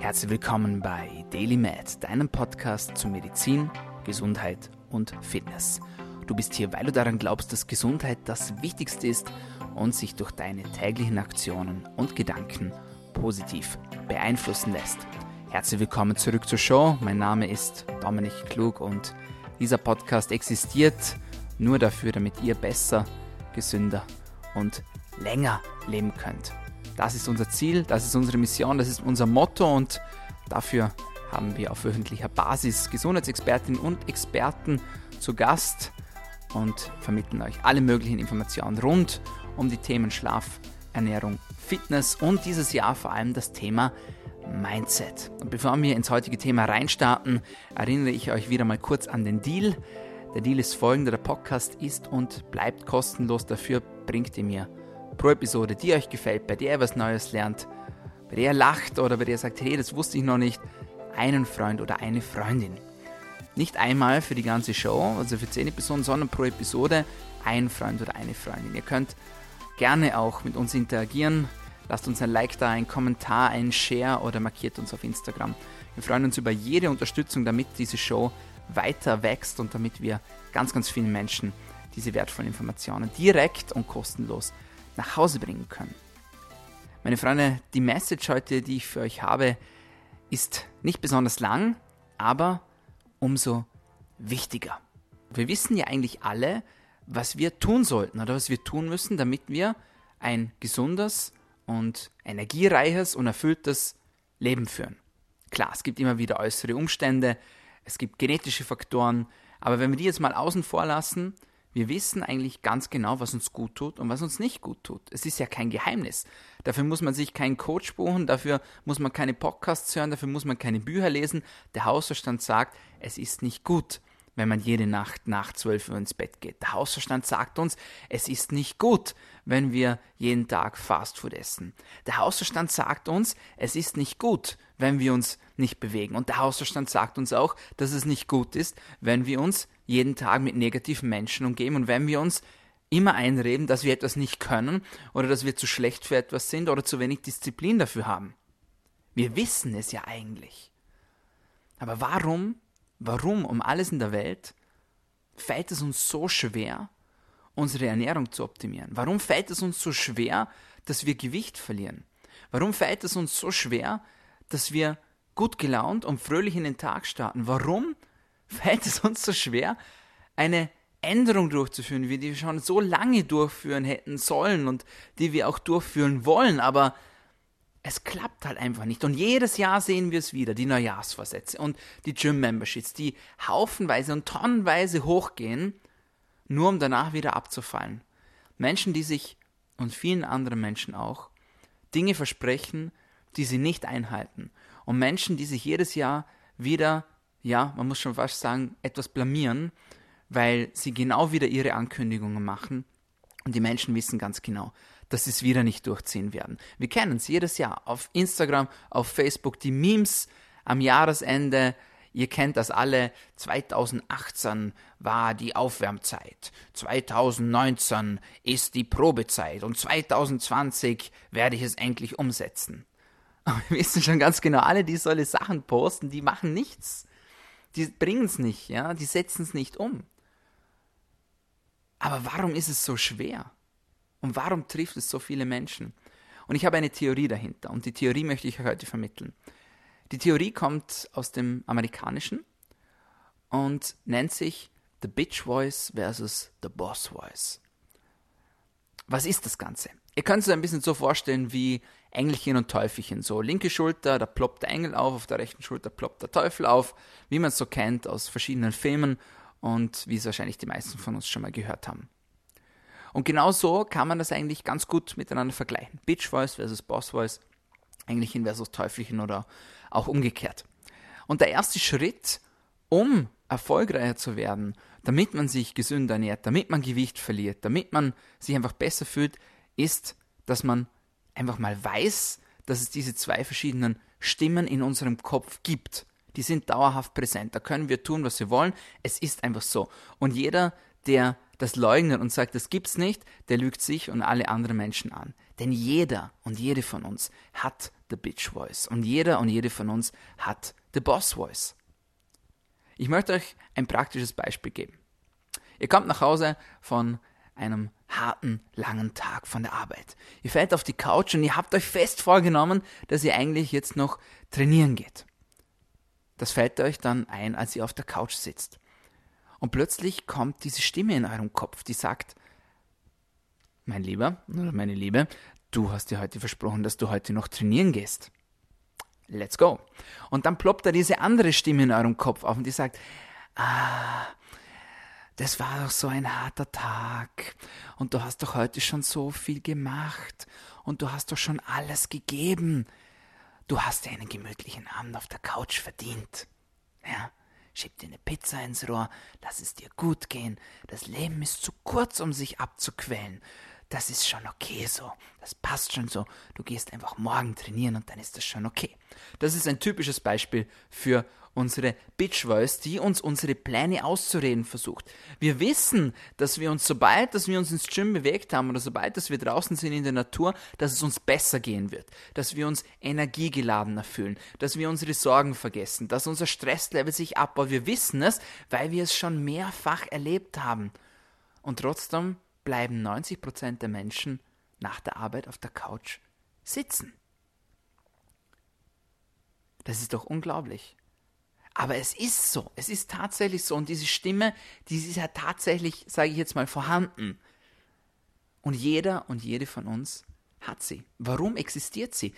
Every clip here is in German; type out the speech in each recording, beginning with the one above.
Herzlich willkommen bei Daily Med, deinem Podcast zu Medizin, Gesundheit und Fitness. Du bist hier, weil du daran glaubst, dass Gesundheit das Wichtigste ist und sich durch deine täglichen Aktionen und Gedanken positiv beeinflussen lässt. Herzlich willkommen zurück zur Show. Mein Name ist Dominik Klug und dieser Podcast existiert nur dafür, damit ihr besser, gesünder und länger leben könnt. Das ist unser Ziel, das ist unsere Mission, das ist unser Motto und dafür haben wir auf wöchentlicher Basis Gesundheitsexpertinnen und Experten zu Gast und vermitteln euch alle möglichen Informationen rund um die Themen Schlaf, Ernährung, Fitness und dieses Jahr vor allem das Thema Mindset. Und bevor wir ins heutige Thema reinstarten, erinnere ich euch wieder mal kurz an den Deal. Der Deal ist folgender: Der Podcast ist und bleibt kostenlos. Dafür bringt ihr mir pro Episode, die euch gefällt, bei der ihr was Neues lernt, bei der ihr lacht oder bei der ihr sagt, hey, das wusste ich noch nicht, einen Freund oder eine Freundin. Nicht einmal für die ganze Show, also für 10 Episoden, sondern pro Episode ein Freund oder eine Freundin. Ihr könnt gerne auch mit uns interagieren. Lasst uns ein Like da, ein Kommentar, ein Share oder markiert uns auf Instagram. Wir freuen uns über jede Unterstützung, damit diese Show weiter wächst und damit wir ganz, ganz vielen Menschen diese wertvollen Informationen direkt und kostenlos nach Hause bringen können. Meine Freunde, die Message heute, die ich für euch habe, ist nicht besonders lang, aber umso wichtiger. Wir wissen ja eigentlich alle, was wir tun sollten oder was wir tun müssen, damit wir ein gesundes und energiereiches und erfülltes Leben führen. Klar, es gibt immer wieder äußere Umstände, es gibt genetische Faktoren, aber wenn wir die jetzt mal außen vor lassen, wir wissen eigentlich ganz genau, was uns gut tut und was uns nicht gut tut. Es ist ja kein Geheimnis. Dafür muss man sich keinen Coach buchen, dafür muss man keine Podcasts hören, dafür muss man keine Bücher lesen. Der Hausverstand sagt, es ist nicht gut, wenn man jede Nacht nach 12 Uhr ins Bett geht. Der Hausverstand sagt uns, es ist nicht gut, wenn wir jeden Tag Fastfood essen. Der Hausverstand sagt uns, es ist nicht gut, wenn wir uns nicht bewegen. Und der Hausverstand sagt uns auch, dass es nicht gut ist, wenn wir uns jeden Tag mit negativen Menschen umgeben und wenn wir uns immer einreden, dass wir etwas nicht können oder dass wir zu schlecht für etwas sind oder zu wenig Disziplin dafür haben. Wir wissen es ja eigentlich. Aber warum warum um alles in der Welt fällt es uns so schwer, unsere Ernährung zu optimieren? Warum fällt es uns so schwer, dass wir Gewicht verlieren? Warum fällt es uns so schwer, dass wir gut gelaunt und fröhlich in den Tag starten? Warum fällt es uns so schwer, eine Änderung durchzuführen, wie die wir schon so lange durchführen hätten sollen und die wir auch durchführen wollen, aber es klappt halt einfach nicht. Und jedes Jahr sehen wir es wieder, die Neujahrsvorsätze und die Gym-Memberships, die haufenweise und tonnenweise hochgehen, nur um danach wieder abzufallen. Menschen, die sich und vielen anderen Menschen auch Dinge versprechen, die sie nicht einhalten. Und Menschen, die sich jedes Jahr wieder, ja, man muss schon fast sagen, etwas blamieren, weil sie genau wieder ihre Ankündigungen machen. Und die Menschen wissen ganz genau, dass sie es wieder nicht durchziehen werden. Wir kennen es jedes Jahr auf Instagram, auf Facebook, die Memes am Jahresende. Ihr kennt das alle. 2018 war die Aufwärmzeit. 2019 ist die Probezeit. Und 2020 werde ich es endlich umsetzen. Aber wir wissen schon ganz genau, alle, die solche Sachen posten, die machen nichts. Die bringen es nicht, ja, die setzen es nicht um. Aber warum ist es so schwer? Und warum trifft es so viele Menschen? Und ich habe eine Theorie dahinter und die Theorie möchte ich euch heute vermitteln. Die Theorie kommt aus dem Amerikanischen und nennt sich The Bitch Voice versus The Boss Voice. Was ist das Ganze? Ihr könnt es ein bisschen so vorstellen wie Engelchen und Teufelchen. So linke Schulter, da ploppt der Engel auf, auf der rechten Schulter ploppt der Teufel auf, wie man es so kennt aus verschiedenen Filmen und wie es wahrscheinlich die meisten von uns schon mal gehört haben. Und genau so kann man das eigentlich ganz gut miteinander vergleichen. Bitch Voice versus Boss Voice, Engelchen versus Teufelchen oder auch umgekehrt. Und der erste Schritt, um erfolgreicher zu werden, damit man sich gesünder ernährt, damit man Gewicht verliert, damit man sich einfach besser fühlt, ist, dass man einfach mal weiß, dass es diese zwei verschiedenen Stimmen in unserem Kopf gibt. Die sind dauerhaft präsent. Da können wir tun, was wir wollen. Es ist einfach so. Und jeder, der das leugnet und sagt, das gibt's nicht, der lügt sich und alle anderen Menschen an. Denn jeder und jede von uns hat the Bitch Voice und jeder und jede von uns hat the Boss Voice. Ich möchte euch ein praktisches Beispiel geben. Ihr kommt nach Hause von einem harten, langen Tag von der Arbeit. Ihr fällt auf die Couch und ihr habt euch fest vorgenommen, dass ihr eigentlich jetzt noch trainieren geht. Das fällt euch dann ein, als ihr auf der Couch sitzt. Und plötzlich kommt diese Stimme in eurem Kopf, die sagt, mein Lieber oder meine Liebe, du hast dir heute versprochen, dass du heute noch trainieren gehst. Let's go. Und dann ploppt da diese andere Stimme in eurem Kopf auf und die sagt, ah, das war doch so ein harter Tag und du hast doch heute schon so viel gemacht und du hast doch schon alles gegeben. Du hast dir einen gemütlichen Abend auf der Couch verdient. Ja, Schieb dir eine Pizza ins Rohr, lass es dir gut gehen. Das Leben ist zu kurz, um sich abzuquälen. Das ist schon okay so. Das passt schon so. Du gehst einfach morgen trainieren und dann ist das schon okay. Das ist ein typisches Beispiel für unsere Bitch Voice, die uns unsere Pläne auszureden versucht. Wir wissen, dass wir uns, sobald dass wir uns ins Gym bewegt haben oder sobald dass wir draußen sind in der Natur, dass es uns besser gehen wird, dass wir uns energiegeladener fühlen, dass wir unsere Sorgen vergessen, dass unser Stresslevel sich abbaut. Wir wissen es, weil wir es schon mehrfach erlebt haben. Und trotzdem bleiben 90% der Menschen nach der Arbeit auf der Couch sitzen. Das ist doch unglaublich. Aber es ist so, es ist tatsächlich so. Und diese Stimme, die ist ja tatsächlich, sage ich jetzt mal, vorhanden. Und jeder und jede von uns hat sie. Warum existiert sie?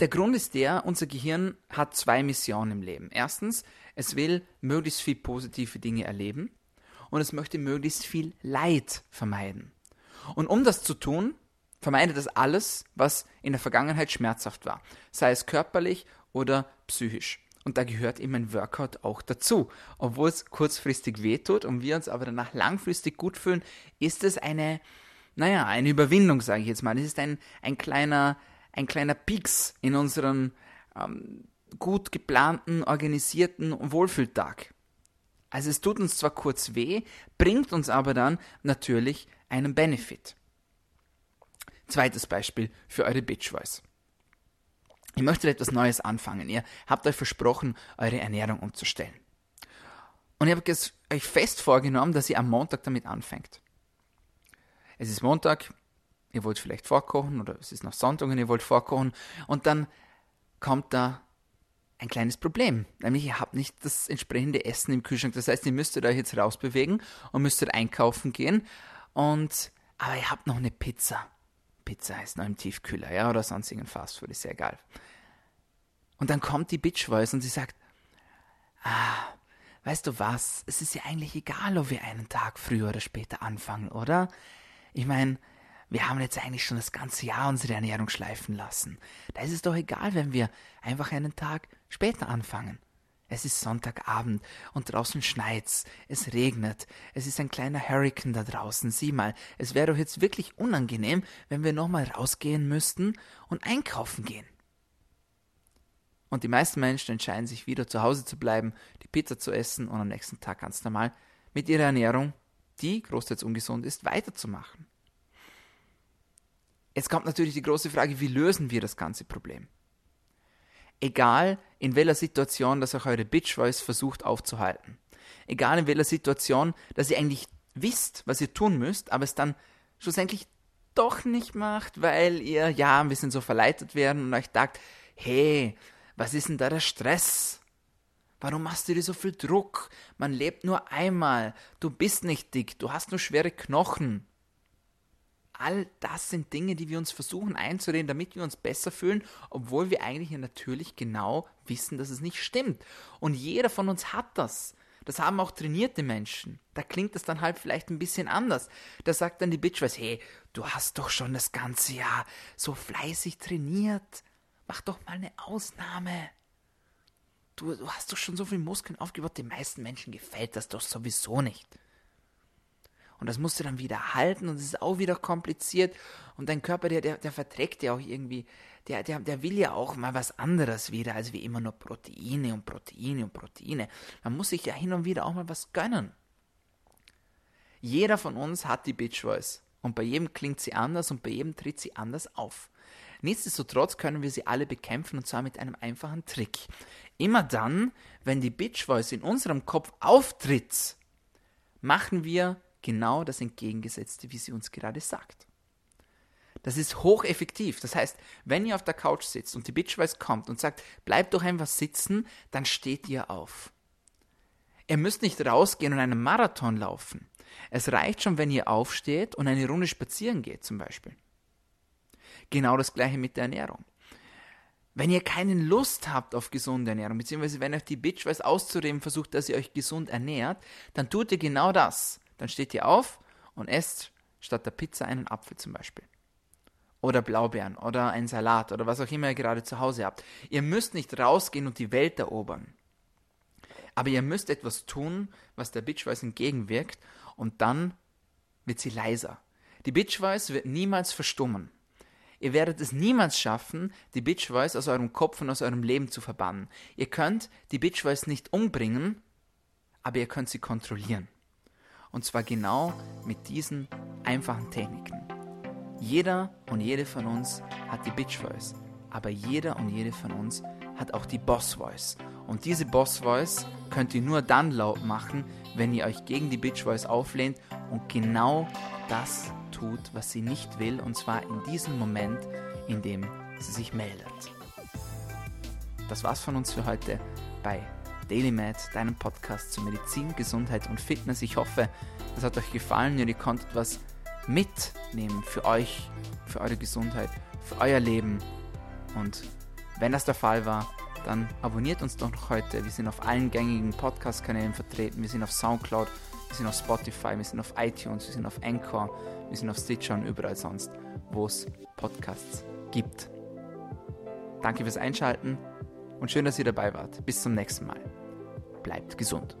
Der Grund ist der, unser Gehirn hat zwei Missionen im Leben. Erstens, es will möglichst viel positive Dinge erleben und es möchte möglichst viel Leid vermeiden. Und um das zu tun, vermeidet es alles, was in der Vergangenheit schmerzhaft war, sei es körperlich oder psychisch. Und da gehört eben ein Workout auch dazu. Obwohl es kurzfristig wehtut und wir uns aber danach langfristig gut fühlen, ist es eine, naja, eine Überwindung, sage ich jetzt mal. Es ist ein, ein kleiner, ein kleiner Pieks in unserem ähm, gut geplanten, organisierten Wohlfühltag. Also es tut uns zwar kurz weh, bringt uns aber dann natürlich einen Benefit. Zweites Beispiel für eure Bitch Voice. Ihr möchtet etwas Neues anfangen. Ihr habt euch versprochen, eure Ernährung umzustellen. Und ihr habt euch fest vorgenommen, dass ihr am Montag damit anfängt. Es ist Montag, ihr wollt vielleicht vorkochen oder es ist noch Sonntag und ihr wollt vorkochen und dann kommt da ein kleines Problem. Nämlich ihr habt nicht das entsprechende Essen im Kühlschrank. Das heißt, ihr müsstet euch jetzt rausbewegen und müsstet einkaufen gehen und aber ihr habt noch eine Pizza Pizza ist noch im Tiefkühler, ja, oder sonstigen Fastfood, ist ja egal. Und dann kommt die Bitch Voice und sie sagt, ah, weißt du was, es ist ja eigentlich egal, ob wir einen Tag früher oder später anfangen, oder? Ich meine, wir haben jetzt eigentlich schon das ganze Jahr unsere Ernährung schleifen lassen. Da ist es doch egal, wenn wir einfach einen Tag später anfangen. Es ist Sonntagabend und draußen schneit's, es regnet, es ist ein kleiner Hurricane da draußen. Sieh mal, es wäre doch jetzt wirklich unangenehm, wenn wir nochmal rausgehen müssten und einkaufen gehen. Und die meisten Menschen entscheiden sich wieder zu Hause zu bleiben, die Pizza zu essen und am nächsten Tag ganz normal mit ihrer Ernährung, die großteils ungesund ist, weiterzumachen. Jetzt kommt natürlich die große Frage, wie lösen wir das ganze Problem? Egal in welcher Situation das auch eure Bitch Voice versucht aufzuhalten. Egal in welcher Situation, dass ihr eigentlich wisst, was ihr tun müsst, aber es dann schlussendlich doch nicht macht, weil ihr ja ein bisschen so verleitet werden und euch sagt, hey, was ist denn da der Stress? Warum machst du dir so viel Druck? Man lebt nur einmal. Du bist nicht dick. Du hast nur schwere Knochen. All das sind Dinge, die wir uns versuchen einzureden, damit wir uns besser fühlen, obwohl wir eigentlich ja natürlich genau wissen, dass es nicht stimmt. Und jeder von uns hat das. Das haben auch trainierte Menschen. Da klingt es dann halt vielleicht ein bisschen anders. Da sagt dann die Bitch was, hey, du hast doch schon das ganze Jahr so fleißig trainiert. Mach doch mal eine Ausnahme. Du, du hast doch schon so viel Muskeln aufgebaut, den meisten Menschen gefällt das doch sowieso nicht. Und das musst du dann wieder halten und es ist auch wieder kompliziert. Und dein Körper, der, der, der verträgt ja auch irgendwie, der, der, der will ja auch mal was anderes wieder, als wie immer nur Proteine und Proteine und Proteine. Man muss sich ja hin und wieder auch mal was gönnen. Jeder von uns hat die Bitch Voice. Und bei jedem klingt sie anders und bei jedem tritt sie anders auf. Nichtsdestotrotz können wir sie alle bekämpfen und zwar mit einem einfachen Trick. Immer dann, wenn die Bitch Voice in unserem Kopf auftritt, machen wir genau das Entgegengesetzte, wie sie uns gerade sagt. Das ist hocheffektiv. Das heißt, wenn ihr auf der Couch sitzt und die Bitch Voice kommt und sagt, bleibt doch einfach sitzen, dann steht ihr auf. Ihr müsst nicht rausgehen und einen Marathon laufen. Es reicht schon, wenn ihr aufsteht und eine Runde spazieren geht zum Beispiel. Genau das gleiche mit der Ernährung. Wenn ihr keine Lust habt auf gesunde Ernährung, beziehungsweise wenn euch die Bitch weiß auszureden versucht, dass ihr euch gesund ernährt, dann tut ihr genau das. Dann steht ihr auf und esst statt der Pizza einen Apfel zum Beispiel. Oder Blaubeeren oder einen Salat oder was auch immer ihr gerade zu Hause habt. Ihr müsst nicht rausgehen und die Welt erobern. Aber ihr müsst etwas tun, was der Bitch Voice entgegenwirkt und dann wird sie leiser. Die Bitch Voice wird niemals verstummen. Ihr werdet es niemals schaffen, die Bitch Voice aus eurem Kopf und aus eurem Leben zu verbannen. Ihr könnt die Bitch Voice nicht umbringen, aber ihr könnt sie kontrollieren. Und zwar genau mit diesen einfachen Techniken. Jeder und jede von uns hat die Bitch Voice, aber jeder und jede von uns hat auch die Boss Voice. Und diese Boss Voice könnt ihr nur dann laut machen, wenn ihr euch gegen die Bitch Voice auflehnt und genau das tut, was sie nicht will, und zwar in diesem Moment, in dem sie sich meldet. Das war's von uns für heute bei DailyMed, deinem Podcast zu Medizin, Gesundheit und Fitness. Ich hoffe, es hat euch gefallen und ihr konntet was mitnehmen für euch, für eure Gesundheit, für euer Leben. Und wenn das der Fall war, dann abonniert uns doch noch heute. Wir sind auf allen gängigen Podcast-Kanälen vertreten. Wir sind auf Soundcloud, wir sind auf Spotify, wir sind auf iTunes, wir sind auf Anchor, wir sind auf Stitcher und überall sonst, wo es Podcasts gibt. Danke fürs Einschalten und schön, dass ihr dabei wart. Bis zum nächsten Mal. Bleibt gesund.